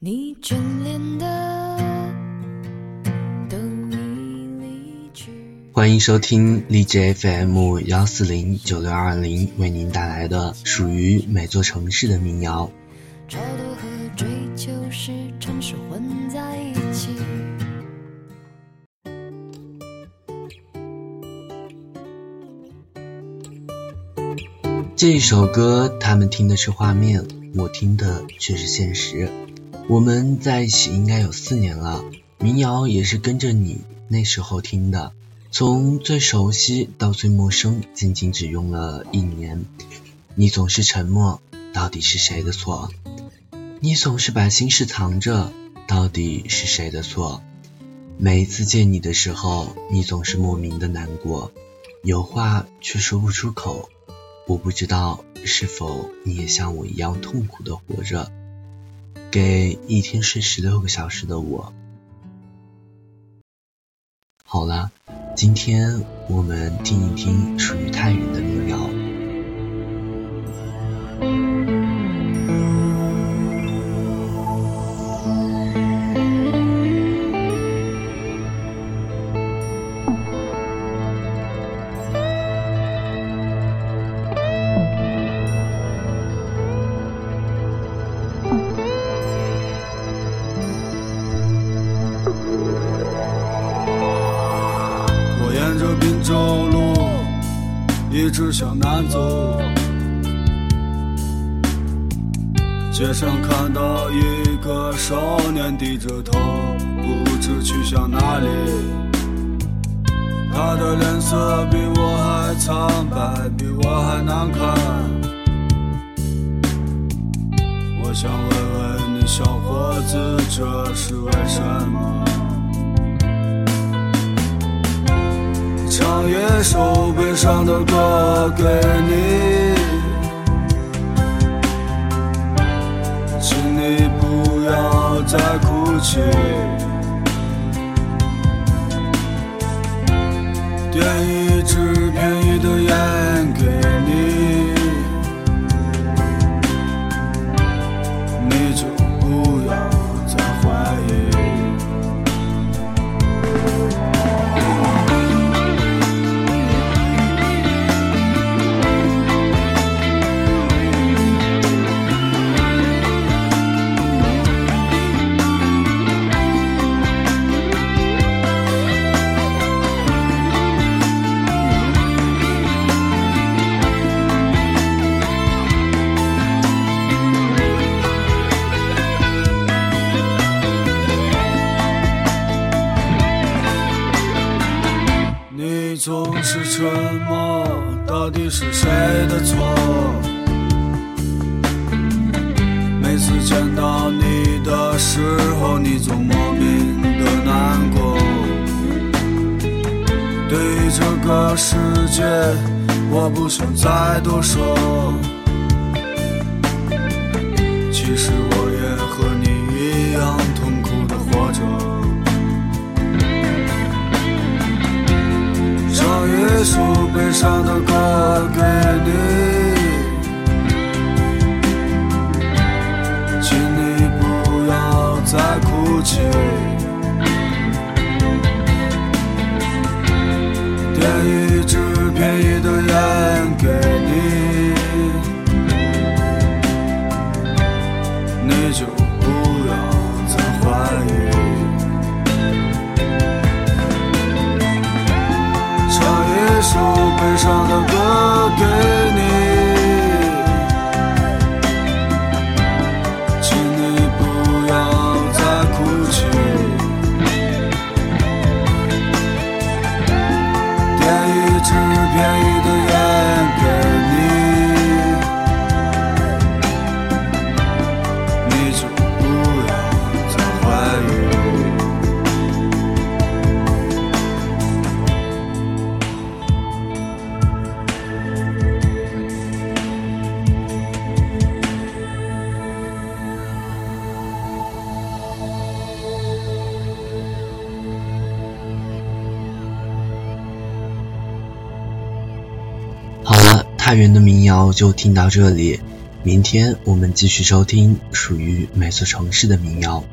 你眷恋的都已离去。欢迎收听荔枝 FM 幺四零九六二零为您带来的属于每座城市的民谣。和追求是城市混在一起。这一首歌，他们听的是画面，我听的却是现实。我们在一起应该有四年了，民谣也是跟着你那时候听的，从最熟悉到最陌生，仅仅只用了一年。你总是沉默，到底是谁的错？你总是把心事藏着，到底是谁的错？每一次见你的时候，你总是莫名的难过，有话却说不出口。我不知道是否你也像我一样痛苦的活着，给一天睡十六个小时的我。好了，今天我们听一听属于太原的民谣。滨州路一直向南走，街上看到一个少年低着头，不知去向哪里。他的脸色比我还苍白，比我还难看。我想问问你，小伙子，这是为什么？首悲伤的歌给你，请你不要再哭泣。是沉默，到底是谁的错？每次见到你的时候，你总莫名的难过。对于这个世界，我不想再多说。其实我也和再一支便宜的烟给你，你就太原的民谣就听到这里。明天我们继续收听属于每座城市的民谣。